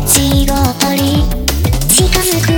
ちごとり近づく